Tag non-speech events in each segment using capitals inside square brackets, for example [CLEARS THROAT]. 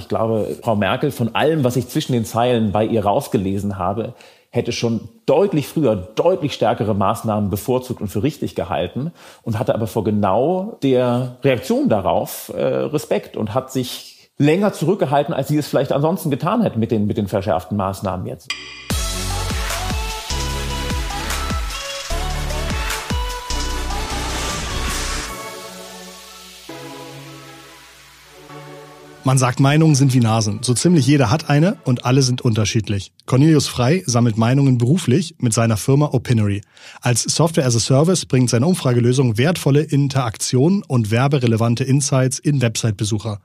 Ich glaube, Frau Merkel, von allem, was ich zwischen den Zeilen bei ihr rausgelesen habe, hätte schon deutlich früher deutlich stärkere Maßnahmen bevorzugt und für richtig gehalten und hatte aber vor genau der Reaktion darauf äh, Respekt und hat sich länger zurückgehalten, als sie es vielleicht ansonsten getan hätte mit den, mit den verschärften Maßnahmen jetzt. Man sagt, Meinungen sind wie Nasen. So ziemlich jeder hat eine und alle sind unterschiedlich. Cornelius Frei sammelt Meinungen beruflich mit seiner Firma Opinory. Als Software as a Service bringt seine Umfragelösung wertvolle Interaktionen und werberelevante Insights in Website-Besucher.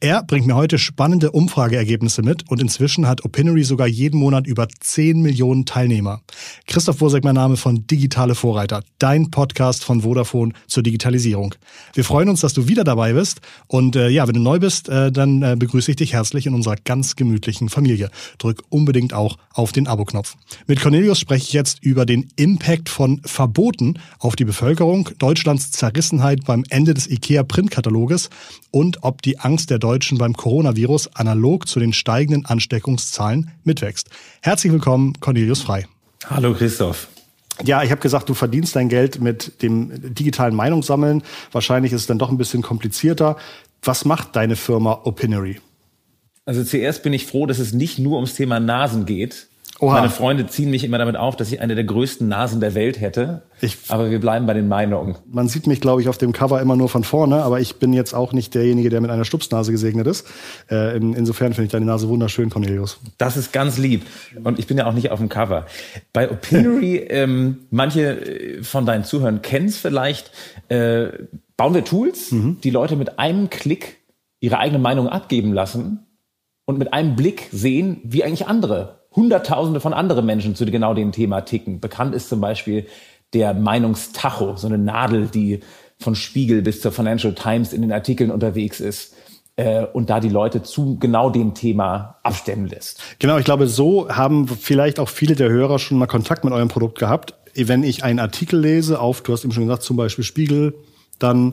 Er bringt mir heute spannende Umfrageergebnisse mit und inzwischen hat Opinory sogar jeden Monat über 10 Millionen Teilnehmer. Christoph Wurseck, mein Name von Digitale Vorreiter, dein Podcast von Vodafone zur Digitalisierung. Wir freuen uns, dass du wieder dabei bist und äh, ja, wenn du neu bist, äh, dann äh, begrüße ich dich herzlich in unserer ganz gemütlichen Familie. Drück unbedingt auch auf den Abo-Knopf. Mit Cornelius spreche ich jetzt über den Impact von Verboten auf die Bevölkerung, Deutschlands Zerrissenheit beim Ende des IKEA-Printkataloges und ob die Angst der Deutschen beim Coronavirus analog zu den steigenden Ansteckungszahlen mitwächst. Herzlich willkommen, Cornelius Frei. Hallo Christoph. Ja, ich habe gesagt, du verdienst dein Geld mit dem digitalen Meinungssammeln. Wahrscheinlich ist es dann doch ein bisschen komplizierter. Was macht deine Firma Opinory? Also zuerst bin ich froh, dass es nicht nur ums Thema Nasen geht. Oha. Meine Freunde ziehen mich immer damit auf, dass ich eine der größten Nasen der Welt hätte. Ich, aber wir bleiben bei den Meinungen. Man sieht mich, glaube ich, auf dem Cover immer nur von vorne, aber ich bin jetzt auch nicht derjenige, der mit einer Stupsnase gesegnet ist. Äh, in, insofern finde ich deine Nase wunderschön, Cornelius. Das ist ganz lieb. Und ich bin ja auch nicht auf dem Cover. Bei Opinory, [LAUGHS] ähm, manche äh, von deinen Zuhörern kennen es vielleicht, äh, bauen wir Tools, mhm. die Leute mit einem Klick ihre eigene Meinung abgeben lassen und mit einem Blick sehen, wie eigentlich andere, Hunderttausende von anderen Menschen zu genau dem Thema ticken. Bekannt ist zum Beispiel der Meinungstacho, so eine Nadel, die von Spiegel bis zur Financial Times in den Artikeln unterwegs ist äh, und da die Leute zu genau dem Thema abstimmen lässt. Genau, ich glaube, so haben vielleicht auch viele der Hörer schon mal Kontakt mit eurem Produkt gehabt. Wenn ich einen Artikel lese auf, du hast eben schon gesagt, zum Beispiel Spiegel, dann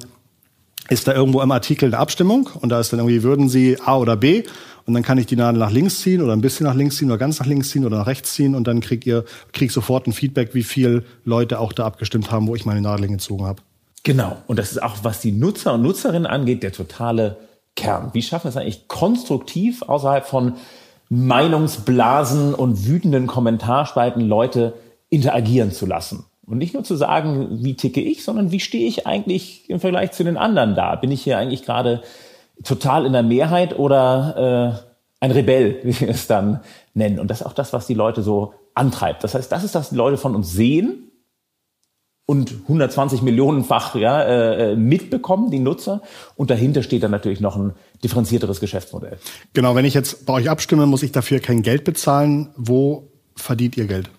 ist da irgendwo im Artikel eine Abstimmung und da ist dann irgendwie, würden Sie A oder B und dann kann ich die Nadel nach links ziehen oder ein bisschen nach links ziehen oder ganz nach links ziehen oder nach rechts ziehen und dann kriegt ihr, krieg sofort ein Feedback, wie viel Leute auch da abgestimmt haben, wo ich meine Nadel hingezogen habe. Genau. Und das ist auch, was die Nutzer und Nutzerinnen angeht, der totale Kern. Wie schaffen wir es eigentlich konstruktiv außerhalb von Meinungsblasen und wütenden Kommentarspalten Leute interagieren zu lassen? Und nicht nur zu sagen, wie ticke ich, sondern wie stehe ich eigentlich im Vergleich zu den anderen da? Bin ich hier eigentlich gerade total in der Mehrheit oder äh, ein Rebell, [LAUGHS] wie wir es dann nennen? Und das ist auch das, was die Leute so antreibt. Das heißt, das ist, was die Leute von uns sehen und 120 Millionenfach ja, äh, mitbekommen, die Nutzer. Und dahinter steht dann natürlich noch ein differenzierteres Geschäftsmodell. Genau, wenn ich jetzt bei euch abstimme, muss ich dafür kein Geld bezahlen. Wo verdient ihr Geld?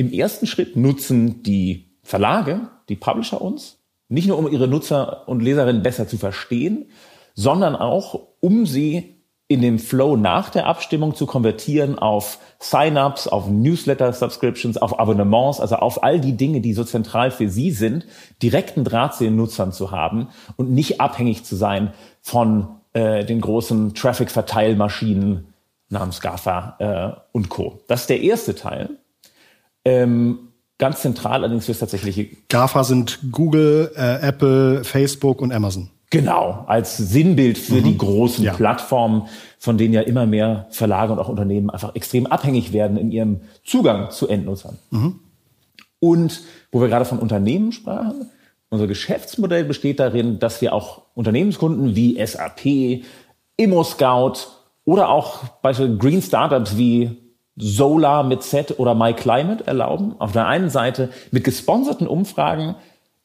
Im ersten Schritt nutzen die Verlage, die Publisher uns, nicht nur um ihre Nutzer und Leserinnen besser zu verstehen, sondern auch um sie in dem Flow nach der Abstimmung zu konvertieren auf Sign-ups, auf Newsletter-Subscriptions, auf Abonnements, also auf all die Dinge, die so zentral für Sie sind, direkten Draht zu den Nutzern zu haben und nicht abhängig zu sein von äh, den großen Traffic-Verteilmaschinen namens GAFA äh, und Co. Das ist der erste Teil. Ähm, ganz zentral allerdings für das tatsächliche. GAFA sind Google, äh, Apple, Facebook und Amazon. Genau, als Sinnbild für mhm. die großen ja. Plattformen, von denen ja immer mehr Verlage und auch Unternehmen einfach extrem abhängig werden in ihrem Zugang zu Endnutzern. Mhm. Und wo wir gerade von Unternehmen sprachen, unser Geschäftsmodell besteht darin, dass wir auch Unternehmenskunden wie SAP, ImmoScout oder auch beispielsweise Green Startups wie Solar mit Z oder MyClimate erlauben. Auf der einen Seite mit gesponserten Umfragen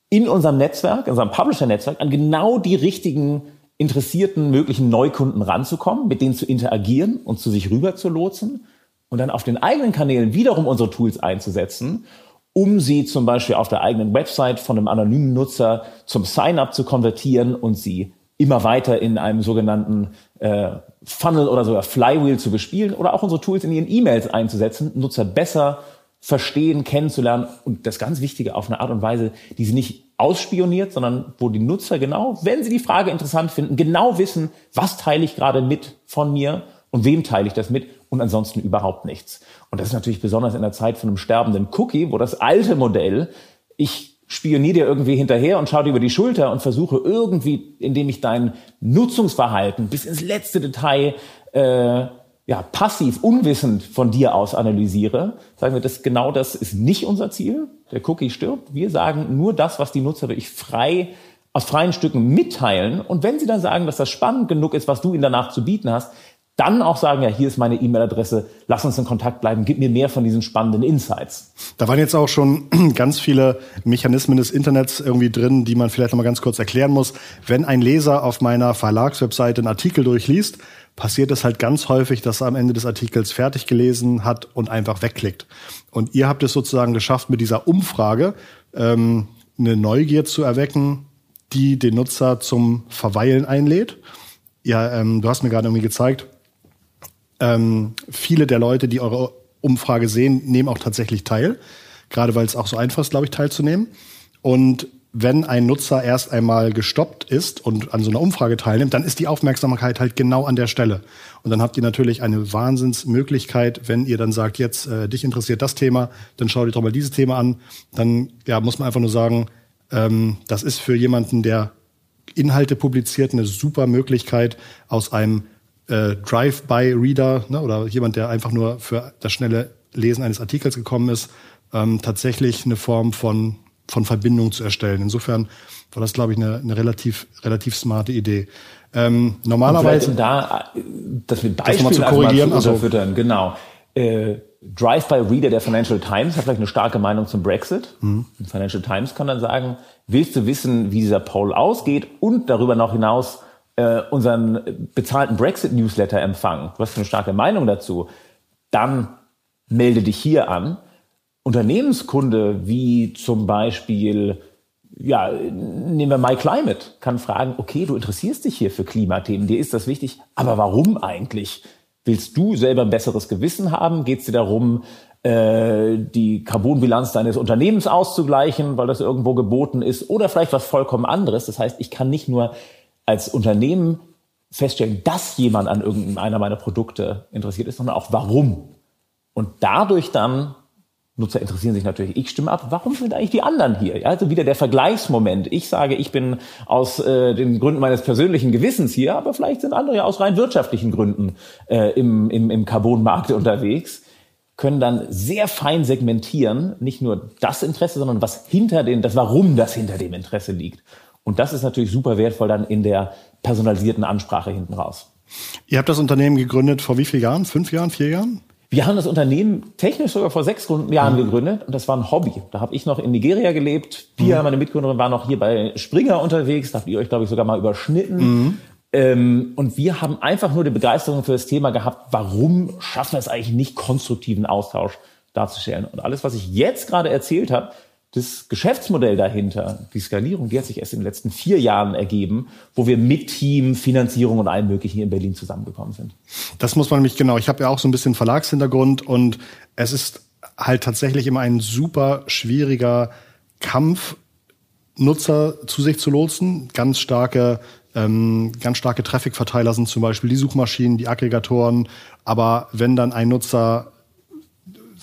in unserem Netzwerk, in unserem Publisher-Netzwerk, an genau die richtigen interessierten möglichen Neukunden ranzukommen, mit denen zu interagieren und zu sich rüber zu lotsen und dann auf den eigenen Kanälen wiederum unsere Tools einzusetzen, um sie zum Beispiel auf der eigenen Website von einem anonymen Nutzer zum Sign-up zu konvertieren und sie immer weiter in einem sogenannten äh, Funnel oder sogar Flywheel zu bespielen oder auch unsere Tools in ihren E-Mails einzusetzen, Nutzer besser verstehen, kennenzulernen und das ganz Wichtige auf eine Art und Weise, die sie nicht ausspioniert, sondern wo die Nutzer genau, wenn sie die Frage interessant finden, genau wissen, was teile ich gerade mit von mir und wem teile ich das mit und ansonsten überhaupt nichts. Und das ist natürlich besonders in der Zeit von einem sterbenden Cookie, wo das alte Modell, ich spioniere dir irgendwie hinterher und schaue dir über die Schulter und versuche irgendwie, indem ich dein Nutzungsverhalten bis ins letzte Detail äh, ja, passiv, unwissend von dir aus analysiere, sagen wir, dass genau das ist nicht unser Ziel. Der Cookie stirbt. Wir sagen nur das, was die Nutzer wirklich frei aus freien Stücken mitteilen. Und wenn sie dann sagen, dass das spannend genug ist, was du ihnen danach zu bieten hast, dann auch sagen, ja, hier ist meine E-Mail-Adresse, lass uns in Kontakt bleiben, gib mir mehr von diesen spannenden Insights. Da waren jetzt auch schon [CLEARS THROAT] ganz viele Mechanismen des Internets irgendwie drin, die man vielleicht noch mal ganz kurz erklären muss. Wenn ein Leser auf meiner Verlagswebseite einen Artikel durchliest, passiert es halt ganz häufig, dass er am Ende des Artikels fertig gelesen hat und einfach wegklickt. Und ihr habt es sozusagen geschafft, mit dieser Umfrage ähm, eine Neugier zu erwecken, die den Nutzer zum Verweilen einlädt. Ja, ähm, du hast mir gerade irgendwie gezeigt, ähm, viele der Leute, die eure Umfrage sehen, nehmen auch tatsächlich teil. Gerade weil es auch so einfach ist, glaube ich, teilzunehmen. Und wenn ein Nutzer erst einmal gestoppt ist und an so einer Umfrage teilnimmt, dann ist die Aufmerksamkeit halt genau an der Stelle. Und dann habt ihr natürlich eine Wahnsinnsmöglichkeit, wenn ihr dann sagt, jetzt äh, dich interessiert das Thema, dann schau dir doch mal dieses Thema an. Dann ja, muss man einfach nur sagen, ähm, das ist für jemanden, der Inhalte publiziert, eine super Möglichkeit, aus einem äh, Drive-by-Reader ne, oder jemand, der einfach nur für das schnelle Lesen eines Artikels gekommen ist, ähm, tatsächlich eine Form von, von Verbindung zu erstellen. Insofern war das, glaube ich, eine, eine relativ, relativ smarte Idee. Ähm, normalerweise. Um da, dass wir Beispiele das zu korrigieren, mal zu unterfüttern, also, genau. Äh, Drive-by-Reader der Financial Times hat vielleicht eine starke Meinung zum Brexit. Mhm. Financial Times kann dann sagen, willst du wissen, wie dieser Poll ausgeht und darüber noch hinaus äh, unseren bezahlten Brexit-Newsletter empfangen, du hast eine starke Meinung dazu, dann melde dich hier an. Unternehmenskunde wie zum Beispiel, ja, nehmen wir MyClimate, kann fragen, okay, du interessierst dich hier für Klimathemen, dir ist das wichtig, aber warum eigentlich? Willst du selber ein besseres Gewissen haben? Geht es dir darum, äh, die Carbonbilanz deines Unternehmens auszugleichen, weil das irgendwo geboten ist? Oder vielleicht was vollkommen anderes? Das heißt, ich kann nicht nur als Unternehmen feststellen, dass jemand an irgendeiner meiner Produkte interessiert ist, sondern auch warum. Und dadurch dann, Nutzer interessieren sich natürlich, ich stimme ab, warum sind eigentlich die anderen hier? Ja, also wieder der Vergleichsmoment. Ich sage, ich bin aus äh, den Gründen meines persönlichen Gewissens hier, aber vielleicht sind andere ja aus rein wirtschaftlichen Gründen äh, im, im, im Carbonmarkt unterwegs können dann sehr fein segmentieren, nicht nur das Interesse, sondern was hinter den, das Warum das hinter dem Interesse liegt. Und das ist natürlich super wertvoll dann in der personalisierten Ansprache hinten raus. Ihr habt das Unternehmen gegründet vor wie vielen Jahren? Fünf Jahren? Vier Jahren? Wir haben das Unternehmen technisch sogar vor sechs Jahren mhm. gegründet und das war ein Hobby. Da habe ich noch in Nigeria gelebt. Pia, mhm. meine Mitgründerin, war noch hier bei Springer unterwegs. Da habt ihr euch, glaube ich, sogar mal überschnitten. Mhm. Ähm, und wir haben einfach nur die Begeisterung für das Thema gehabt, warum schaffen wir es eigentlich nicht, konstruktiven Austausch darzustellen. Und alles, was ich jetzt gerade erzählt habe, das Geschäftsmodell dahinter, die Skalierung, die hat sich erst in den letzten vier Jahren ergeben, wo wir mit Team, Finanzierung und allem Möglichen hier in Berlin zusammengekommen sind. Das muss man nämlich genau. Ich habe ja auch so ein bisschen Verlagshintergrund und es ist halt tatsächlich immer ein super schwieriger Kampf, Nutzer zu sich zu lotsen. Ganz starke, ähm, ganz starke Traffic-Verteiler sind zum Beispiel die Suchmaschinen, die Aggregatoren. Aber wenn dann ein Nutzer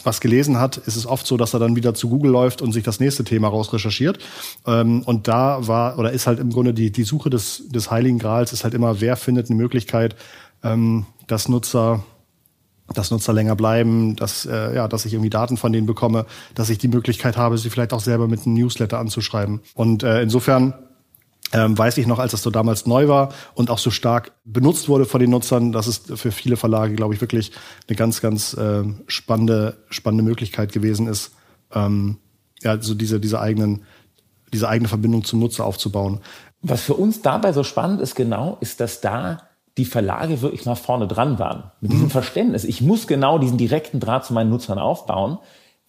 was gelesen hat, ist es oft so, dass er dann wieder zu Google läuft und sich das nächste Thema rausrecherchiert. Ähm, und da war oder ist halt im Grunde die, die Suche des, des Heiligen Grals ist halt immer, wer findet eine Möglichkeit, ähm, dass Nutzer dass Nutzer länger bleiben, dass, äh, ja, dass ich irgendwie Daten von denen bekomme, dass ich die Möglichkeit habe, sie vielleicht auch selber mit einem Newsletter anzuschreiben. Und äh, insofern ähm, weiß ich noch, als das so damals neu war und auch so stark benutzt wurde von den Nutzern, dass es für viele Verlage, glaube ich, wirklich eine ganz, ganz äh, spannende, spannende Möglichkeit gewesen ist, ähm, ja, so diese, diese eigenen, diese eigene Verbindung zum Nutzer aufzubauen. Was für uns dabei so spannend ist, genau, ist, dass da die Verlage wirklich mal vorne dran waren. Mit diesem mhm. Verständnis. Ich muss genau diesen direkten Draht zu meinen Nutzern aufbauen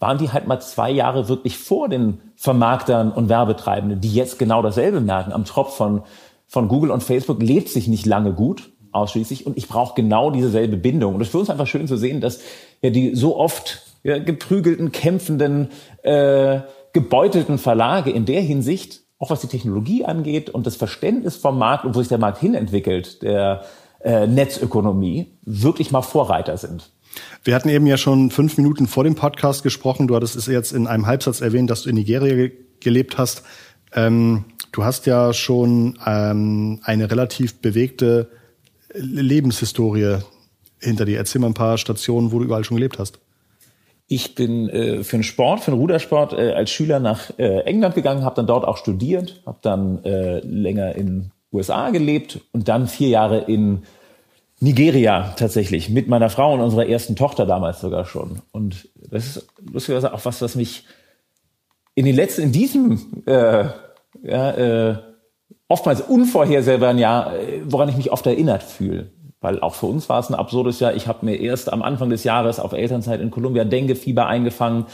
waren die halt mal zwei Jahre wirklich vor den Vermarktern und Werbetreibenden, die jetzt genau dasselbe merken. Am Tropf von, von Google und Facebook lebt sich nicht lange gut, ausschließlich. Und ich brauche genau dieselbe Bindung. Und es ist für uns einfach schön zu sehen, dass ja die so oft ja, geprügelten, kämpfenden, äh, gebeutelten Verlage in der Hinsicht auch was die Technologie angeht und das Verständnis vom Markt und wo sich der Markt hinentwickelt, der äh, Netzökonomie, wirklich mal Vorreiter sind. Wir hatten eben ja schon fünf Minuten vor dem Podcast gesprochen. Du hattest es jetzt in einem Halbsatz erwähnt, dass du in Nigeria ge gelebt hast. Ähm, du hast ja schon ähm, eine relativ bewegte Lebenshistorie hinter dir. Erzähl mal ein paar Stationen, wo du überall schon gelebt hast. Ich bin äh, für den Sport, für den Rudersport äh, als Schüler nach äh, England gegangen, habe dann dort auch studiert, habe dann äh, länger in USA gelebt und dann vier Jahre in Nigeria tatsächlich mit meiner Frau und unserer ersten Tochter damals sogar schon. Und das ist lustigerweise auch was, was mich in den letzten, in diesem äh, ja, äh, oftmals unvorhersehbaren Jahr, äh, woran ich mich oft erinnert fühle. Weil auch für uns war es ein absurdes Jahr. Ich habe mir erst am Anfang des Jahres auf Elternzeit in Kolumbia Dengue-Fieber eingefangen,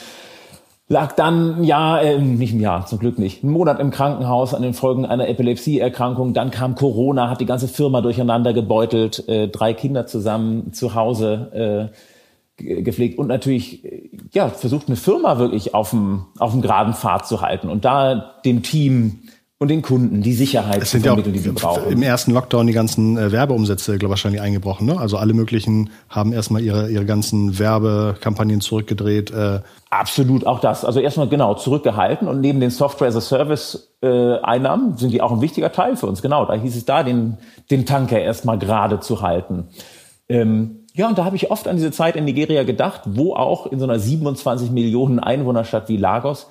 lag dann ein Jahr, äh, nicht ein Jahr, zum Glück nicht, einen Monat im Krankenhaus an den Folgen einer Epilepsieerkrankung. Dann kam Corona, hat die ganze Firma durcheinander gebeutelt, äh, drei Kinder zusammen zu Hause äh, gepflegt und natürlich äh, ja versucht eine Firma wirklich auf dem auf dem geraden Pfad zu halten und da dem Team und den Kunden die Sicherheit es sind ja auch die sie brauchen. Im ersten Lockdown die ganzen äh, Werbeumsätze, glaube ich, wahrscheinlich eingebrochen. Ne? Also alle möglichen haben erstmal ihre, ihre ganzen Werbekampagnen zurückgedreht. Äh. Absolut, auch das. Also erstmal genau zurückgehalten und neben den Software as a Service äh, Einnahmen sind die auch ein wichtiger Teil für uns. Genau, da hieß es da, den, den Tanker erstmal gerade zu halten. Ähm, ja, und da habe ich oft an diese Zeit in Nigeria gedacht, wo auch in so einer 27 Millionen Einwohnerstadt wie Lagos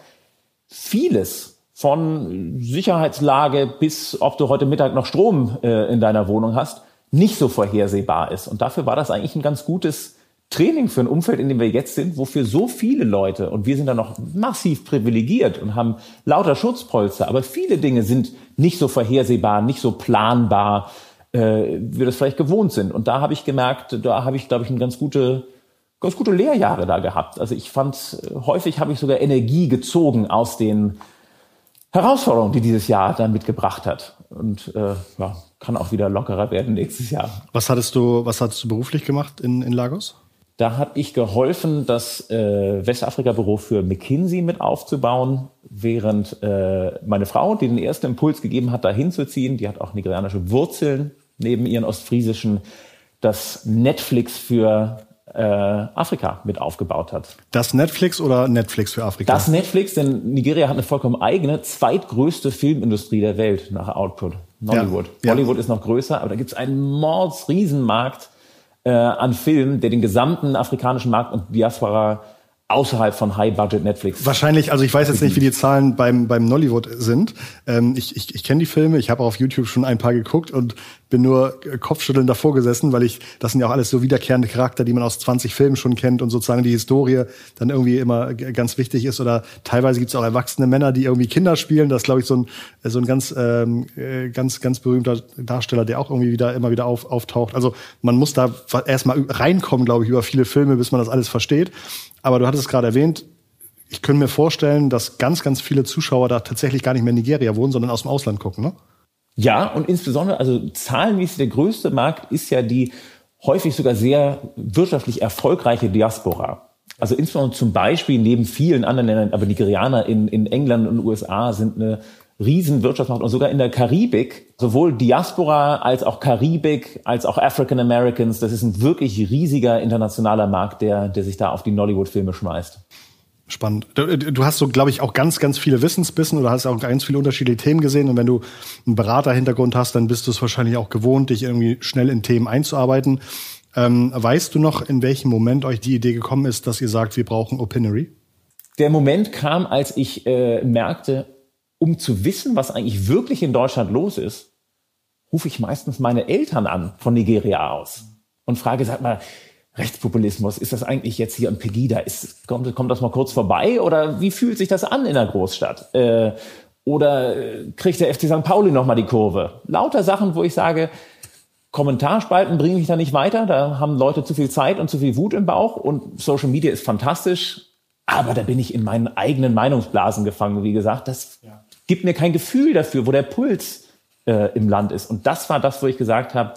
vieles von Sicherheitslage bis ob du heute Mittag noch Strom äh, in deiner Wohnung hast, nicht so vorhersehbar ist. Und dafür war das eigentlich ein ganz gutes Training für ein Umfeld, in dem wir jetzt sind, wofür so viele Leute, und wir sind da noch massiv privilegiert und haben lauter Schutzpolster, aber viele Dinge sind nicht so vorhersehbar, nicht so planbar, äh, wie wir das vielleicht gewohnt sind. Und da habe ich gemerkt, da habe ich, glaube ich, eine ganz gute, ganz gute Lehrjahre da gehabt. Also ich fand, häufig habe ich sogar Energie gezogen aus den Herausforderung, die dieses Jahr dann mitgebracht hat. Und äh, ja, kann auch wieder lockerer werden nächstes Jahr. Was hattest du, was hattest du beruflich gemacht in, in Lagos? Da habe ich geholfen, das äh, Westafrika-Büro für McKinsey mit aufzubauen, während äh, meine Frau, die den ersten Impuls gegeben hat, da hinzuziehen, die hat auch nigerianische Wurzeln neben ihren ostfriesischen, das Netflix für äh, Afrika mit aufgebaut hat. Das Netflix oder Netflix für Afrika? Das Netflix, denn Nigeria hat eine vollkommen eigene, zweitgrößte Filmindustrie der Welt nach Output. Nollywood. Ja, Bollywood ja. ist noch größer, aber da gibt es einen Mordsriesenmarkt äh, an Filmen, der den gesamten afrikanischen Markt und Diaspora außerhalb von High-Budget Netflix. Wahrscheinlich, also ich weiß jetzt nicht, wie die Zahlen beim, beim Nollywood sind. Ähm, ich ich, ich kenne die Filme, ich habe auf YouTube schon ein paar geguckt und bin nur kopfschüttelnd davor gesessen, weil ich, das sind ja auch alles so wiederkehrende Charakter, die man aus 20 Filmen schon kennt und sozusagen die Historie dann irgendwie immer ganz wichtig ist. Oder teilweise gibt es auch erwachsene Männer, die irgendwie Kinder spielen. Das ist, glaube ich, so ein, so ein ganz, ähm, äh, ganz, ganz berühmter Darsteller, der auch irgendwie wieder immer wieder auf, auftaucht. Also man muss da erstmal reinkommen, glaube ich, über viele Filme, bis man das alles versteht. Aber du hattest es gerade erwähnt, ich könnte mir vorstellen, dass ganz, ganz viele Zuschauer da tatsächlich gar nicht mehr in Nigeria wohnen, sondern aus dem Ausland gucken, ne? Ja, und insbesondere, also zahlenmäßig der größte Markt ist ja die häufig sogar sehr wirtschaftlich erfolgreiche Diaspora. Also insbesondere zum Beispiel neben vielen anderen Ländern, aber Nigerianer in, in England und USA sind eine riesen Wirtschaftsmacht und sogar in der Karibik, sowohl Diaspora als auch Karibik, als auch African Americans, das ist ein wirklich riesiger internationaler Markt, der, der sich da auf die Nollywood-Filme schmeißt. Spannend. Du, du hast so, glaube ich, auch ganz, ganz viele Wissensbissen oder hast auch ganz viele unterschiedliche Themen gesehen. Und wenn du einen Beraterhintergrund hast, dann bist du es wahrscheinlich auch gewohnt, dich irgendwie schnell in Themen einzuarbeiten. Ähm, weißt du noch, in welchem Moment euch die Idee gekommen ist, dass ihr sagt, wir brauchen Opinory? Der Moment kam, als ich äh, merkte, um zu wissen, was eigentlich wirklich in Deutschland los ist, rufe ich meistens meine Eltern an von Nigeria aus und frage, sag mal, Rechtspopulismus, ist das eigentlich jetzt hier ein Pegida? Ist, kommt, kommt das mal kurz vorbei oder wie fühlt sich das an in der Großstadt? Äh, oder äh, kriegt der FC St. Pauli nochmal die Kurve? Lauter Sachen, wo ich sage, Kommentarspalten bringen mich da nicht weiter, da haben Leute zu viel Zeit und zu viel Wut im Bauch und Social Media ist fantastisch, aber da bin ich in meinen eigenen Meinungsblasen gefangen, wie gesagt, das ja gibt mir kein Gefühl dafür, wo der Puls äh, im Land ist. Und das war das, wo ich gesagt habe,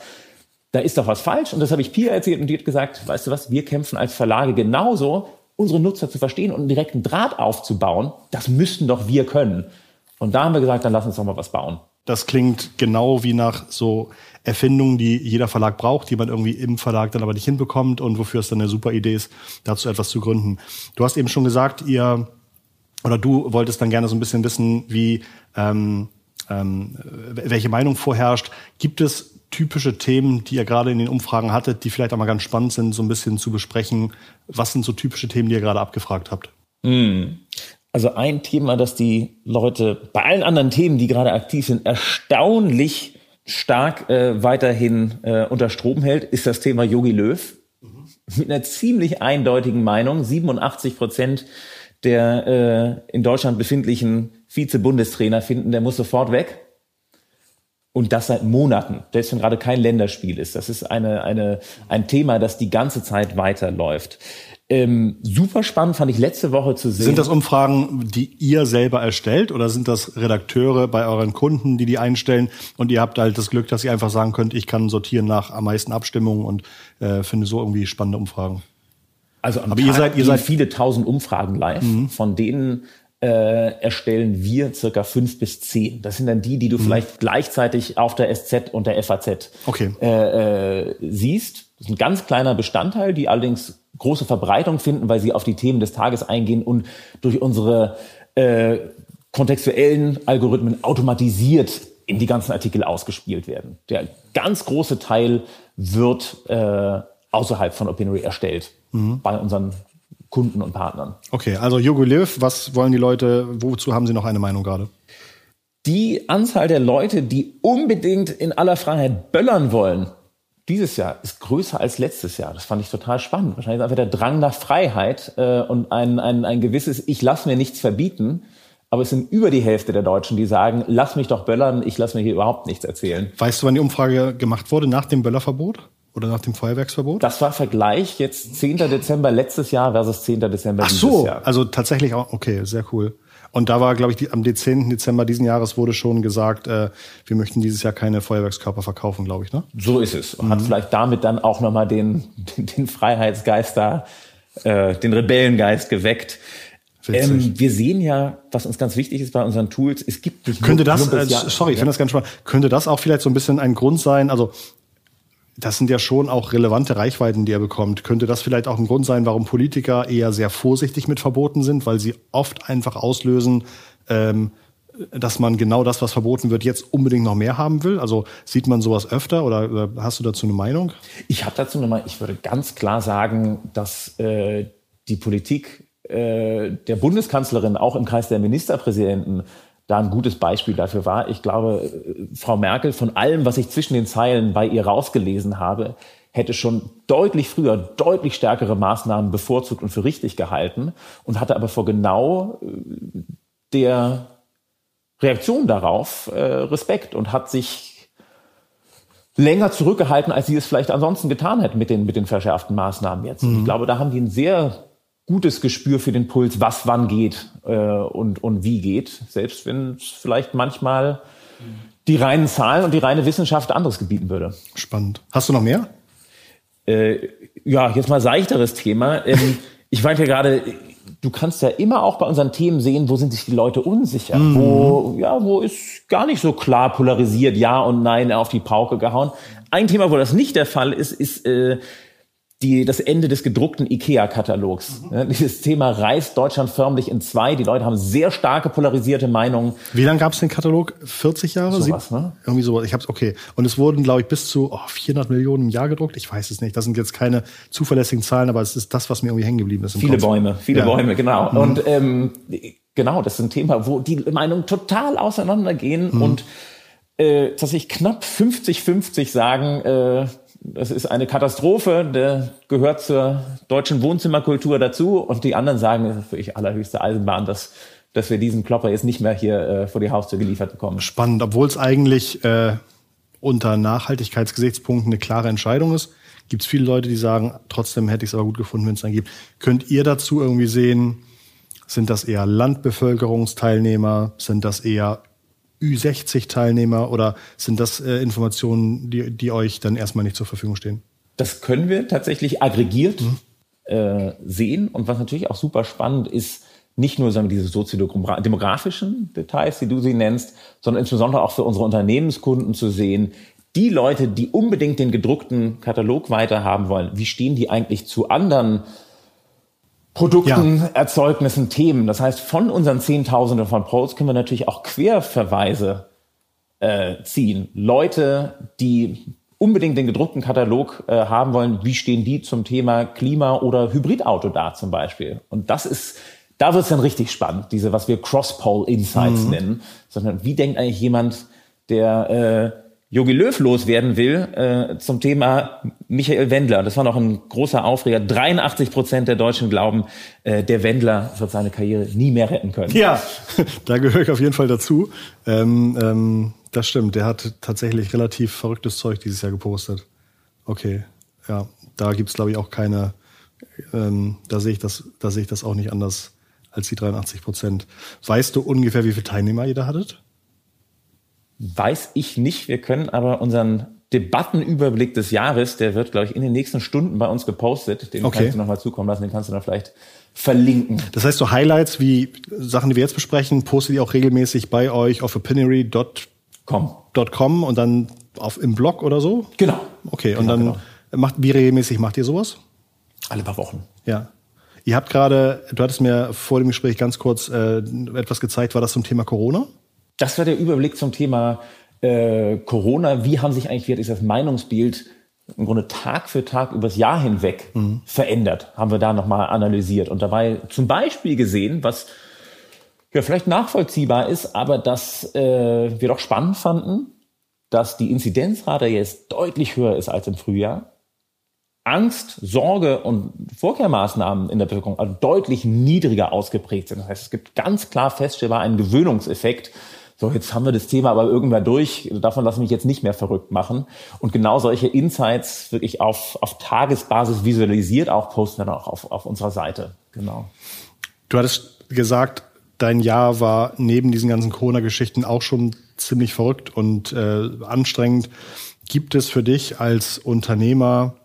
da ist doch was falsch. Und das habe ich Pia erzählt und die hat gesagt, weißt du was, wir kämpfen als Verlage genauso, unsere Nutzer zu verstehen und einen direkten Draht aufzubauen. Das müssten doch wir können. Und da haben wir gesagt, dann lass uns doch mal was bauen. Das klingt genau wie nach so Erfindungen, die jeder Verlag braucht, die man irgendwie im Verlag dann aber nicht hinbekommt und wofür es dann eine super Idee ist, dazu etwas zu gründen. Du hast eben schon gesagt, ihr oder du wolltest dann gerne so ein bisschen wissen, wie ähm, ähm, welche Meinung vorherrscht. Gibt es typische Themen, die ihr gerade in den Umfragen hattet, die vielleicht auch mal ganz spannend sind, so ein bisschen zu besprechen? Was sind so typische Themen, die ihr gerade abgefragt habt? Hm. Also ein Thema, das die Leute bei allen anderen Themen, die gerade aktiv sind, erstaunlich stark äh, weiterhin äh, unter Strom hält, ist das Thema Yogi Löw. Mhm. Mit einer ziemlich eindeutigen Meinung. 87 Prozent der äh, in Deutschland befindlichen Vize-Bundestrainer finden, der muss sofort weg. Und das seit Monaten, selbst wenn gerade kein Länderspiel ist. Das ist eine, eine, ein Thema, das die ganze Zeit weiterläuft. Ähm, super spannend fand ich letzte Woche zu sehen. Sind das Umfragen, die ihr selber erstellt oder sind das Redakteure bei euren Kunden, die die einstellen und ihr habt halt das Glück, dass ihr einfach sagen könnt, ich kann sortieren nach am meisten Abstimmungen und äh, finde so irgendwie spannende Umfragen? Also am Aber Tag ihr seid, ihr seid viele tausend Umfragen live, mhm. von denen äh, erstellen wir circa fünf bis zehn. Das sind dann die, die du mhm. vielleicht gleichzeitig auf der SZ und der FAZ okay. äh, äh, siehst. Das ist ein ganz kleiner Bestandteil, die allerdings große Verbreitung finden, weil sie auf die Themen des Tages eingehen und durch unsere äh, kontextuellen Algorithmen automatisiert in die ganzen Artikel ausgespielt werden. Der ganz große Teil wird äh, außerhalb von Opinory erstellt mhm. bei unseren Kunden und Partnern. Okay, also Yogo Liv, was wollen die Leute, wozu haben sie noch eine Meinung gerade? Die Anzahl der Leute, die unbedingt in aller Freiheit böllern wollen, dieses Jahr ist größer als letztes Jahr. Das fand ich total spannend. Wahrscheinlich ist einfach der Drang nach Freiheit äh, und ein, ein, ein gewisses Ich lass mir nichts verbieten. Aber es sind über die Hälfte der Deutschen, die sagen, lass mich doch böllern, ich lass mir hier überhaupt nichts erzählen. Weißt du, wann die Umfrage gemacht wurde? Nach dem Böllerverbot? Oder nach dem Feuerwerksverbot? Das war Vergleich jetzt 10. Dezember letztes Jahr versus 10. Dezember Ach so, dieses Jahr. also tatsächlich auch, okay, sehr cool. Und da war, glaube ich, die, am 10. Dezember diesen Jahres wurde schon gesagt, äh, wir möchten dieses Jahr keine Feuerwerkskörper verkaufen, glaube ich. Ne? So ist es. Und mhm. hat vielleicht damit dann auch nochmal den, den, den Freiheitsgeist da, äh, den Rebellengeist geweckt. Ähm, wir sehen ja, was uns ganz wichtig ist bei unseren Tools, es gibt nicht Könnte das, äh, sorry, ich finde das ganz spannend, könnte das auch vielleicht so ein bisschen ein Grund sein, also das sind ja schon auch relevante Reichweiten, die er bekommt. Könnte das vielleicht auch ein Grund sein, warum Politiker eher sehr vorsichtig mit Verboten sind, weil sie oft einfach auslösen, ähm, dass man genau das, was verboten wird, jetzt unbedingt noch mehr haben will? Also sieht man sowas öfter oder, hast du dazu eine Meinung? Ich habe dazu eine Meinung. Ich würde ganz klar sagen, dass äh, die Politik äh, der Bundeskanzlerin auch im Kreis der Ministerpräsidenten da ein gutes Beispiel dafür war. Ich glaube, Frau Merkel, von allem, was ich zwischen den Zeilen bei ihr rausgelesen habe, hätte schon deutlich früher deutlich stärkere Maßnahmen bevorzugt und für richtig gehalten und hatte aber vor genau äh, der Reaktion darauf äh, Respekt und hat sich länger zurückgehalten, als sie es vielleicht ansonsten getan hätten mit den, mit den verschärften Maßnahmen jetzt. Mhm. Ich glaube, da haben die ein sehr gutes Gespür für den Puls, was wann geht äh, und, und wie geht, selbst wenn es vielleicht manchmal die reinen Zahlen und die reine Wissenschaft anderes gebieten würde. Spannend. Hast du noch mehr? Äh, ja, jetzt mal seichteres Thema. Ähm, [LAUGHS] ich meinte ja gerade, du kannst ja immer auch bei unseren Themen sehen, wo sind sich die Leute unsicher, mhm. wo ja, wo ist gar nicht so klar polarisiert, ja und nein auf die Pauke gehauen. Ein Thema, wo das nicht der Fall ist, ist äh, die, das Ende des gedruckten IKEA-Katalogs. Mhm. dieses Thema reißt Deutschland förmlich in zwei. Die Leute haben sehr starke polarisierte Meinungen. Wie lange gab es den Katalog? 40 Jahre? So was, ne? Irgendwie sowas. Ich hab's okay. Und es wurden, glaube ich, bis zu oh, 400 Millionen im Jahr gedruckt. Ich weiß es nicht. Das sind jetzt keine zuverlässigen Zahlen, aber es ist das, was mir irgendwie hängen geblieben ist. viele Kopf. Bäume, viele ja. Bäume, genau. Mhm. Und ähm, genau, das ist ein Thema, wo die Meinungen total auseinandergehen mhm. und äh, dass ich knapp 50-50 sagen, äh, das ist eine Katastrophe, der gehört zur deutschen Wohnzimmerkultur dazu. Und die anderen sagen, es ist für ich allerhöchste Eisenbahn, dass, dass wir diesen Klopper jetzt nicht mehr hier äh, vor die Haustür geliefert bekommen. Spannend, obwohl es eigentlich äh, unter Nachhaltigkeitsgesichtspunkten eine klare Entscheidung ist. Gibt es viele Leute, die sagen, trotzdem hätte ich es aber gut gefunden, wenn es dann gibt. Könnt ihr dazu irgendwie sehen, sind das eher Landbevölkerungsteilnehmer? Sind das eher Ü60-Teilnehmer oder sind das äh, Informationen, die, die euch dann erstmal nicht zur Verfügung stehen? Das können wir tatsächlich aggregiert mhm. äh, sehen. Und was natürlich auch super spannend ist, nicht nur sagen wir, diese soziodemografischen Details, die du sie nennst, sondern insbesondere auch für unsere Unternehmenskunden zu sehen, die Leute, die unbedingt den gedruckten Katalog weiterhaben wollen, wie stehen die eigentlich zu anderen Produkten, ja. Erzeugnissen, Themen? Das heißt, von unseren Zehntausenden von Posts können wir natürlich auch Querverweise äh, ziehen. Leute, die unbedingt den gedruckten Katalog äh, haben wollen, wie stehen die zum Thema Klima oder Hybridauto da zum Beispiel? Und das ist, da wird es dann richtig spannend, diese, was wir Cross-Poll-Insights mhm. nennen, sondern wie denkt eigentlich jemand, der äh, Jogi Löw loswerden will äh, zum Thema Michael Wendler. Das war noch ein großer Aufreger. 83 Prozent der Deutschen glauben, äh, der Wendler wird seine Karriere nie mehr retten können. Ja, [LAUGHS] da gehöre ich auf jeden Fall dazu. Ähm, ähm, das stimmt. Der hat tatsächlich relativ verrücktes Zeug dieses Jahr gepostet. Okay, ja, da gibt's glaube ich auch keine. Ähm, da sehe ich das, da sehe ich das auch nicht anders als die 83 Prozent. Weißt du ungefähr, wie viele Teilnehmer ihr da hattet? Weiß ich nicht. Wir können aber unseren Debattenüberblick des Jahres, der wird, glaube ich, in den nächsten Stunden bei uns gepostet. Den okay. kannst du nochmal zukommen lassen, den kannst du dann vielleicht verlinken. Das heißt, so Highlights wie Sachen, die wir jetzt besprechen, postet ihr auch regelmäßig bei euch auf opinory.com und dann auf, im Blog oder so? Genau. Okay, und genau, dann genau. macht, wie regelmäßig macht ihr sowas? Alle paar Wochen. Ja. Ihr habt gerade, du hattest mir vor dem Gespräch ganz kurz äh, etwas gezeigt, war das zum Thema Corona? Das war der Überblick zum Thema äh, Corona. Wie haben sich eigentlich, wie hat sich das Meinungsbild im Grunde Tag für Tag übers Jahr hinweg mhm. verändert? Haben wir da nochmal analysiert und dabei zum Beispiel gesehen, was ja vielleicht nachvollziehbar ist, aber dass äh, wir doch spannend fanden, dass die Inzidenzrate jetzt deutlich höher ist als im Frühjahr. Angst, Sorge und Vorkehrmaßnahmen in der Bevölkerung also deutlich niedriger ausgeprägt sind. Das heißt, es gibt ganz klar feststellbar einen Gewöhnungseffekt so, jetzt haben wir das Thema aber irgendwann durch, davon lasse ich mich jetzt nicht mehr verrückt machen. Und genau solche Insights wirklich auf, auf Tagesbasis visualisiert auch posten wir dann auch auf, auf unserer Seite. Genau. Du hattest gesagt, dein Jahr war neben diesen ganzen Corona-Geschichten auch schon ziemlich verrückt und äh, anstrengend. Gibt es für dich als Unternehmer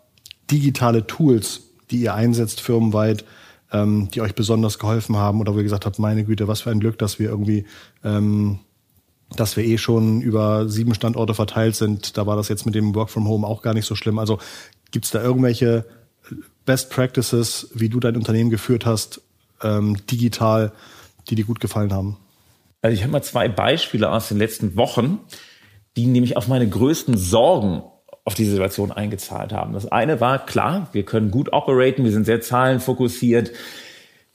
digitale Tools, die ihr einsetzt firmenweit, ähm, die euch besonders geholfen haben oder wo ihr gesagt habt, meine Güte, was für ein Glück, dass wir irgendwie ähm, dass wir eh schon über sieben Standorte verteilt sind. Da war das jetzt mit dem Work from Home auch gar nicht so schlimm. Also gibt es da irgendwelche Best Practices, wie du dein Unternehmen geführt hast, ähm, digital, die dir gut gefallen haben? Also ich habe mal zwei Beispiele aus den letzten Wochen, die nämlich auf meine größten Sorgen auf diese Situation eingezahlt haben. Das eine war, klar, wir können gut operaten, wir sind sehr zahlenfokussiert,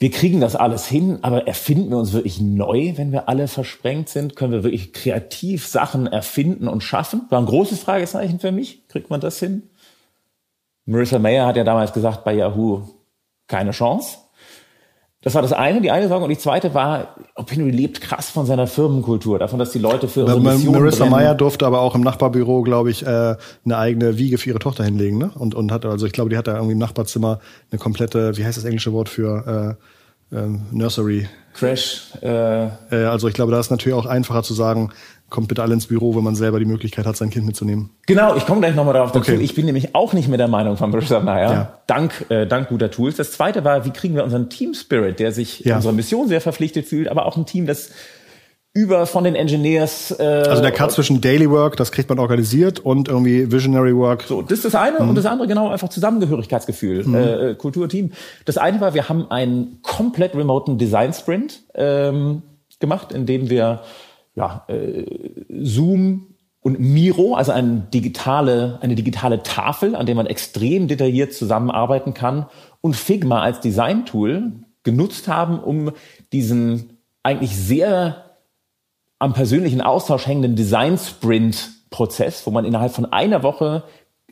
wir kriegen das alles hin, aber erfinden wir uns wirklich neu, wenn wir alle versprengt sind? Können wir wirklich kreativ Sachen erfinden und schaffen? War ein großes Fragezeichen für mich. Kriegt man das hin? Marissa Mayer hat ja damals gesagt bei Yahoo, keine Chance. Das war das eine, die eine Sorge. Und die zweite war, Opinory lebt krass von seiner Firmenkultur, davon, dass die Leute für ihre Mission Marissa Meyer durfte aber auch im Nachbarbüro, glaube ich, äh, eine eigene Wiege für ihre Tochter hinlegen, ne? Und, und hatte, also ich glaube, die hat da irgendwie im Nachbarzimmer eine komplette, wie heißt das englische Wort für äh, äh, Nursery? Crash. Äh. Äh, also ich glaube, da ist natürlich auch einfacher zu sagen, kommt bitte alle ins Büro, wenn man selber die Möglichkeit hat, sein Kind mitzunehmen. Genau, ich komme gleich nochmal darauf dazu. Okay. Ich bin nämlich auch nicht mehr der Meinung von Marissa Meyer. Ja. Dank, äh, dank guter Tools. Das zweite war, wie kriegen wir unseren Team Spirit, der sich ja. unserer Mission sehr verpflichtet fühlt, aber auch ein Team, das über von den Engineers. Äh, also der Cut zwischen Daily Work, das kriegt man organisiert, und irgendwie Visionary Work. So, das ist das eine mhm. und das andere genau einfach Zusammengehörigkeitsgefühl, mhm. äh, Kulturteam. Das eine war, wir haben einen komplett remoten Design Sprint ähm, gemacht, in dem wir ja, äh, Zoom und Miro, also eine digitale, eine digitale Tafel, an der man extrem detailliert zusammenarbeiten kann, und Figma als Design-Tool genutzt haben, um diesen eigentlich sehr am persönlichen Austausch hängenden Design-Sprint-Prozess, wo man innerhalb von einer Woche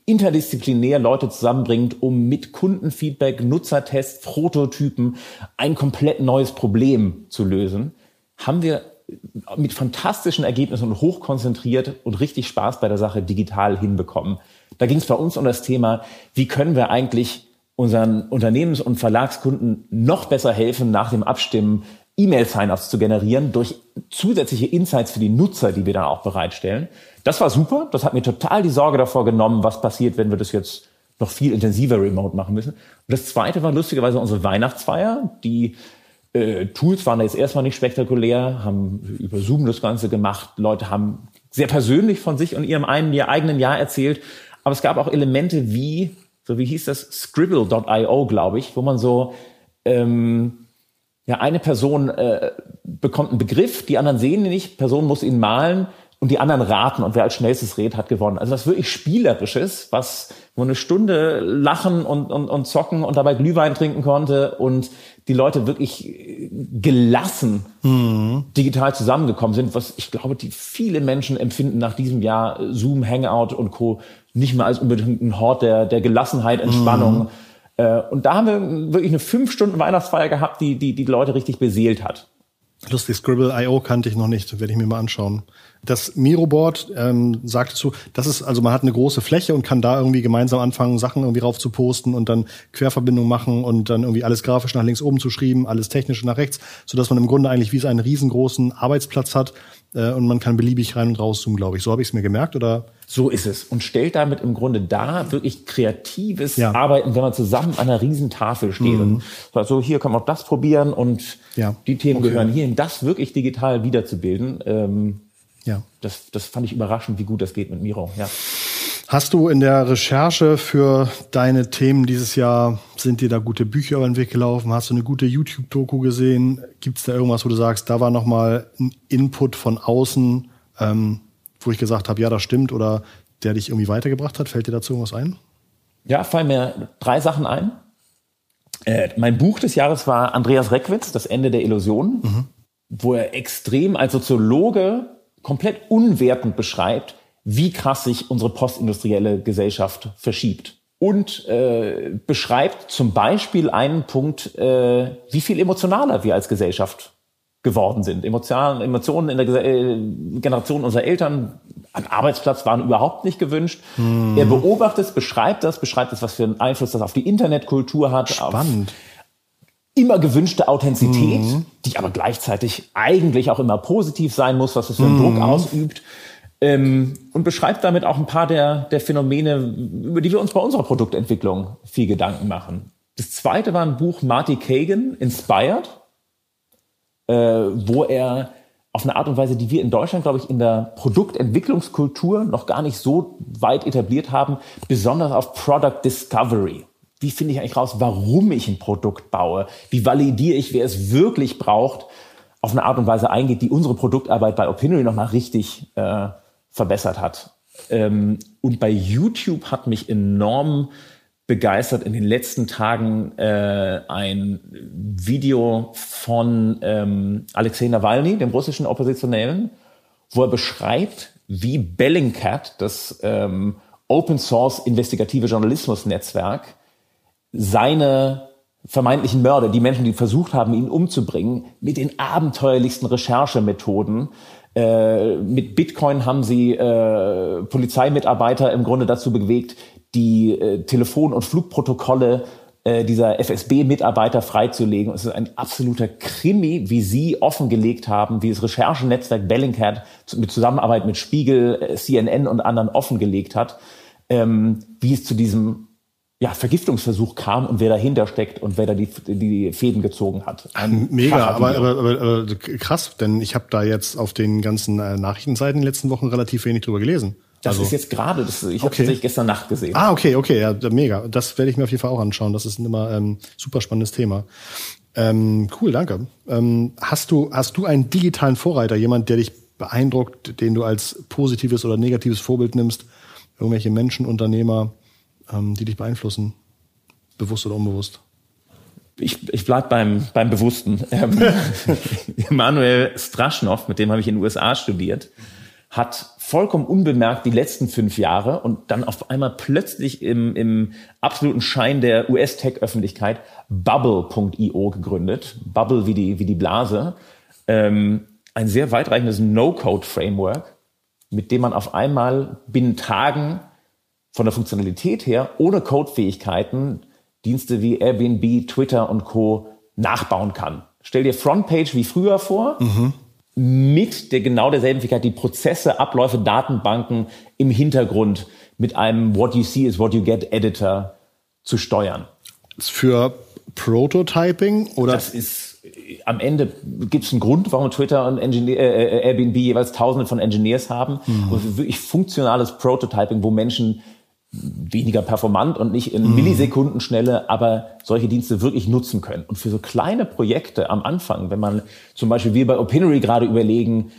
interdisziplinär Leute zusammenbringt, um mit Kundenfeedback, Nutzertests, Prototypen ein komplett neues Problem zu lösen, haben wir mit fantastischen Ergebnissen und hochkonzentriert und richtig Spaß bei der Sache digital hinbekommen. Da ging es bei uns um das Thema, wie können wir eigentlich unseren Unternehmens- und Verlagskunden noch besser helfen, nach dem Abstimmen E-Mail-Sign-ups zu generieren durch zusätzliche Insights für die Nutzer, die wir dann auch bereitstellen. Das war super. Das hat mir total die Sorge davor genommen, was passiert, wenn wir das jetzt noch viel intensiver remote machen müssen. Und das zweite war lustigerweise unsere Weihnachtsfeier, die Äh, Tools waren jetzt erstmal nicht spektakulär, haben über Zoom das Ganze gemacht. Leute haben sehr persönlich von sich und ihrem einen, ihr eigenen Jahr erzählt. Aber es gab auch Elemente wie, so wie hieß das, Scribble.io, glaube ich, wo man so, ähm, ja, eine Person äh, bekommt einen Begriff, die anderen sehen ihn nicht, Person muss ihn malen und die anderen raten und wer als schnellstes redet, hat gewonnen. Also was wirklich Spielerisches, was wo eine Stunde lachen und, und, und zocken und dabei Glühwein trinken konnte und die Leute wirklich gelassen mhm. digital zusammengekommen sind, was ich glaube, die viele Menschen empfinden nach diesem Jahr Zoom, Hangout und Co. nicht mehr als unbedingt ein Hort der, der Gelassenheit, Entspannung. Mhm. Und da haben wir wirklich eine fünf Stunden Weihnachtsfeier gehabt, die die, die Leute richtig beseelt hat. Lustig, Scribble.io kannte ich noch nicht, werde ich mir mal anschauen. Das Miroboard ähm, sagt zu, das ist, also man hat eine große Fläche und kann da irgendwie gemeinsam anfangen, Sachen irgendwie rauf zu posten und dann Querverbindungen machen und dann irgendwie alles grafisch nach links oben zu schreiben, alles technisch nach rechts, sodass man im Grunde eigentlich wie so einen riesengroßen Arbeitsplatz hat äh, und man kann beliebig rein und rauszoomen, glaube ich. So habe ich es mir gemerkt, oder? So ist es. Und stellt damit im Grunde da wirklich kreatives ja. Arbeiten, wenn man zusammen an einer riesen Tafel steht. Mhm. So, hier kann man auch das probieren und ja. die Themen okay. gehören hierhin, das wirklich digital wiederzubilden. Ähm, ja. Das, das fand ich überraschend, wie gut das geht mit Miro. Ja. Hast du in der Recherche für deine Themen dieses Jahr, sind dir da gute Bücher über den Weg gelaufen? Hast du eine gute YouTube-Doku gesehen? Gibt es da irgendwas, wo du sagst, da war nochmal ein Input von außen, ähm, wo ich gesagt habe, ja, das stimmt oder der dich irgendwie weitergebracht hat? Fällt dir dazu irgendwas ein? Ja, fallen mir drei Sachen ein. Äh, mein Buch des Jahres war Andreas Reckwitz, Das Ende der Illusion, mhm. wo er extrem als Soziologe komplett unwertend beschreibt, wie krass sich unsere postindustrielle Gesellschaft verschiebt. Und äh, beschreibt zum Beispiel einen Punkt, äh, wie viel emotionaler wir als Gesellschaft geworden sind. Emotionen, Emotionen in der äh, Generation unserer Eltern am Arbeitsplatz waren überhaupt nicht gewünscht. Hm. Er beobachtet, beschreibt das, beschreibt das, was für einen Einfluss das auf die Internetkultur hat. Spannend immer gewünschte Authentizität, mhm. die aber gleichzeitig eigentlich auch immer positiv sein muss, was es für einen mhm. Druck ausübt. Ähm, und beschreibt damit auch ein paar der, der Phänomene, über die wir uns bei unserer Produktentwicklung viel Gedanken machen. Das zweite war ein Buch Marty Kagan, Inspired, äh, wo er auf eine Art und Weise, die wir in Deutschland, glaube ich, in der Produktentwicklungskultur noch gar nicht so weit etabliert haben, besonders auf Product Discovery wie finde ich eigentlich raus, warum ich ein Produkt baue? Wie validiere ich, wer es wirklich braucht, auf eine Art und Weise eingeht, die unsere Produktarbeit bei Opinory nochmal richtig äh, verbessert hat. Ähm, und bei YouTube hat mich enorm begeistert in den letzten Tagen äh, ein Video von ähm, Alexei Nawalny, dem russischen Oppositionellen, wo er beschreibt, wie Bellingcat, das ähm, Open Source investigative Journalismus Netzwerk, seine vermeintlichen Mörder, die Menschen, die versucht haben, ihn umzubringen, mit den abenteuerlichsten Recherchemethoden. Äh, mit Bitcoin haben sie äh, Polizeimitarbeiter im Grunde dazu bewegt, die äh, Telefon- und Flugprotokolle äh, dieser FSB-Mitarbeiter freizulegen. es ist ein absoluter Krimi, wie sie offengelegt haben, wie das Recherchenetzwerk Bellingcat mit Zusammenarbeit mit Spiegel, äh, CNN und anderen offengelegt hat, ähm, wie es zu diesem ja, Vergiftungsversuch kam und wer dahinter steckt und wer da die, die Fäden gezogen hat. Ein Mega, aber, aber, aber, aber krass, denn ich habe da jetzt auf den ganzen äh, Nachrichtenseiten in den letzten Wochen relativ wenig drüber gelesen. Das also, ist jetzt gerade, das, ich okay. habe tatsächlich gestern Nacht gesehen. Ah, okay, okay, ja, mega. Das werde ich mir auf jeden Fall auch anschauen. Das ist ein immer ähm, super spannendes Thema. Ähm, cool, danke. Ähm, hast du hast du einen digitalen Vorreiter, jemand, der dich beeindruckt, den du als positives oder negatives Vorbild nimmst? Irgendwelche Menschen, Unternehmer, ähm, die dich beeinflussen, bewusst oder unbewusst? Ich, ich bleib beim, beim Bewussten. Ähm, [LAUGHS] Emanuel Straschnow, mit dem habe ich in den USA studiert, hat vollkommen unbemerkt die letzten fünf Jahre und dann auf einmal plötzlich im, im absoluten Schein der US-Tech-Öffentlichkeit Bubble.io gegründet. Bubble wie die, wie die Blase. Ähm, ein sehr weitreichendes No-Code-Framework, mit dem man auf einmal binnen Tagen von der Funktionalität her ohne Codefähigkeiten Dienste wie Airbnb, Twitter und Co. nachbauen kann. Stell dir Frontpage wie früher vor, mhm. mit der genau derselben Fähigkeit, die Prozesse, Abläufe, Datenbanken im Hintergrund mit einem What you see is what you get Editor zu steuern. Für Prototyping oder? Das ist am Ende gibt es einen Grund, warum Twitter und Engineer, äh, Airbnb jeweils Tausende von Engineers haben. Mhm. Und wirklich funktionales Prototyping, wo Menschen weniger performant und nicht in mhm. Millisekunden schnelle, aber solche Dienste wirklich nutzen können. Und für so kleine Projekte am Anfang, wenn man zum Beispiel wir bei Opinory gerade überlegen,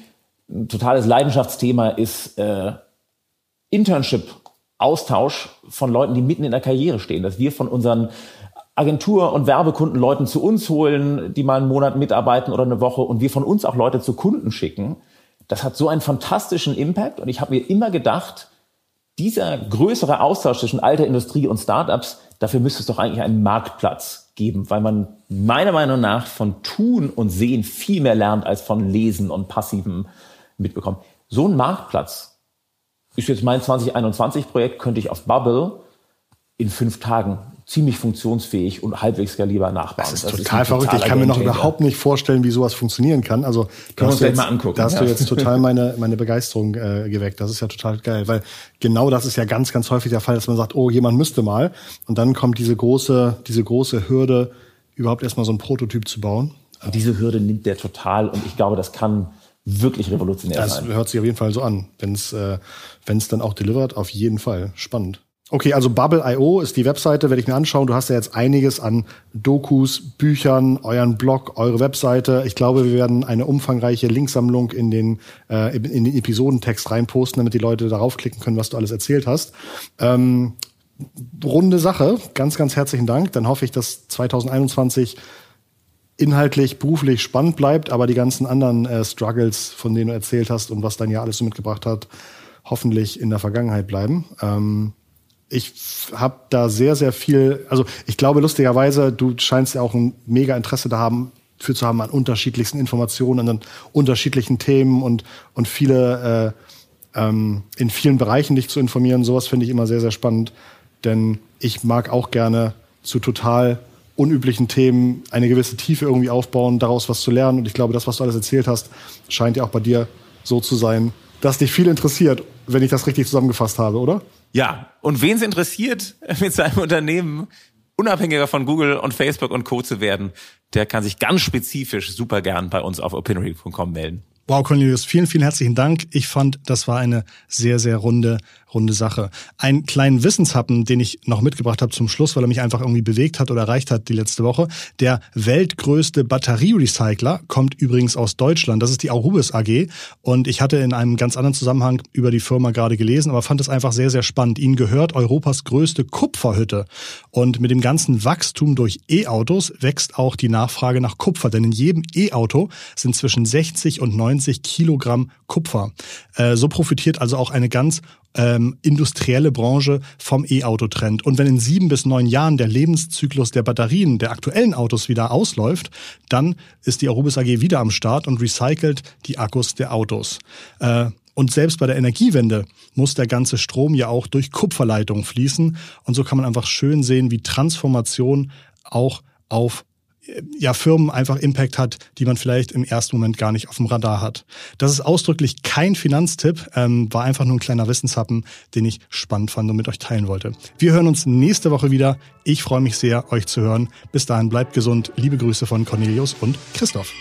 ein totales Leidenschaftsthema ist äh, Internship, Austausch von Leuten, die mitten in der Karriere stehen, dass wir von unseren Agentur- und Werbekunden Leuten zu uns holen, die mal einen Monat mitarbeiten oder eine Woche und wir von uns auch Leute zu Kunden schicken. Das hat so einen fantastischen Impact und ich habe mir immer gedacht, dieser größere Austausch zwischen alter Industrie und Startups, dafür müsste es doch eigentlich einen Marktplatz geben, weil man meiner Meinung nach von Tun und Sehen viel mehr lernt als von Lesen und passivem Mitbekommen. So ein Marktplatz ist jetzt mein 2021-Projekt, könnte ich auf Bubble in fünf Tagen ziemlich funktionsfähig und halbwegs skalierbar nachbauen. Das ist das total ist verrückt. Ich kann mir noch überhaupt nicht vorstellen, wie sowas funktionieren kann. Also da hast, du jetzt, mal angucken, da hast ja. du jetzt total [LAUGHS] meine, meine Begeisterung äh, geweckt. Das ist ja total geil, weil genau das ist ja ganz, ganz häufig der Fall, dass man sagt, oh, jemand müsste mal. Und dann kommt diese große, diese große Hürde, überhaupt erstmal so ein Prototyp zu bauen. Und diese Hürde nimmt der total und ich glaube, das kann wirklich revolutionär das sein. Das hört sich auf jeden Fall so an. Wenn es äh, wenn's dann auch delivert, auf jeden Fall. Spannend. Okay, also Bubble.io ist die Webseite, werde ich mir anschauen. Du hast ja jetzt einiges an Dokus, Büchern, euren Blog, eure Webseite. Ich glaube, wir werden eine umfangreiche Linksammlung in den, äh, in den Episodentext reinposten, damit die Leute darauf klicken können, was du alles erzählt hast. Ähm, runde Sache. Ganz, ganz herzlichen Dank. Dann hoffe ich, dass 2021 inhaltlich, beruflich spannend bleibt, aber die ganzen anderen äh, Struggles, von denen du erzählt hast und was dann ja alles so mitgebracht hat, hoffentlich in der Vergangenheit bleiben. Ähm, ich habe da sehr, sehr viel, also ich glaube lustigerweise, du scheinst ja auch ein mega Interesse da haben, für zu haben an unterschiedlichsten Informationen, an unterschiedlichen Themen und, und viele äh, ähm, in vielen Bereichen dich zu informieren. Sowas finde ich immer sehr, sehr spannend. Denn ich mag auch gerne zu total unüblichen Themen eine gewisse Tiefe irgendwie aufbauen, daraus was zu lernen. Und ich glaube, das, was du alles erzählt hast, scheint ja auch bei dir so zu sein, dass dich viel interessiert, wenn ich das richtig zusammengefasst habe, oder? Ja, und wen es interessiert, [LAUGHS] mit seinem Unternehmen unabhängiger von Google und Facebook und Co. zu werden, der kann sich ganz spezifisch super gern bei uns auf opinory.com melden. Wow, Cornelius, vielen, vielen herzlichen Dank. Ich fand, das war eine sehr, sehr runde runde Sache. Einen kleinen Wissenshappen, den ich noch mitgebracht habe zum Schluss, weil er mich einfach irgendwie bewegt hat oder erreicht hat die letzte Woche. Der weltgrößte Batterierecycler kommt übrigens aus Deutschland. Das ist die Arubis AG. Und ich hatte in einem ganz anderen Zusammenhang über die Firma gerade gelesen, aber fand es einfach sehr, sehr spannend. Ihnen gehört Europas größte Kupferhütte. Und mit dem ganzen Wachstum durch E-Autos wächst auch die Nachfrage nach Kupfer. Denn in jedem E-Auto sind zwischen 60 und 90 Kilogramm Kupfer. Äh, so profitiert also auch eine ganz ähm, industrielle Branche vom E-Auto-Trend. Und wenn in sieben bis neun Jahren der Lebenszyklus der Batterien der aktuellen Autos wieder ausläuft, dann ist die Arubis AG wieder am Start und recycelt die Akkus der Autos. Äh, und selbst bei der Energiewende muss der ganze Strom ja auch durch Kupferleitungen fließen. Und so kann man einfach schön sehen, wie Transformation auch auf ja, Firmen einfach Impact hat, die man vielleicht im ersten Moment gar nicht auf dem Radar hat. Das ist ausdrücklich kein Finanztipp, ähm, war einfach nur ein kleiner Wissenshappen, den ich spannend fand und mit euch teilen wollte. Wir hören uns nächste Woche wieder. Ich freue mich sehr, euch zu hören. Bis dahin bleibt gesund. Liebe Grüße von Cornelius und Christoph.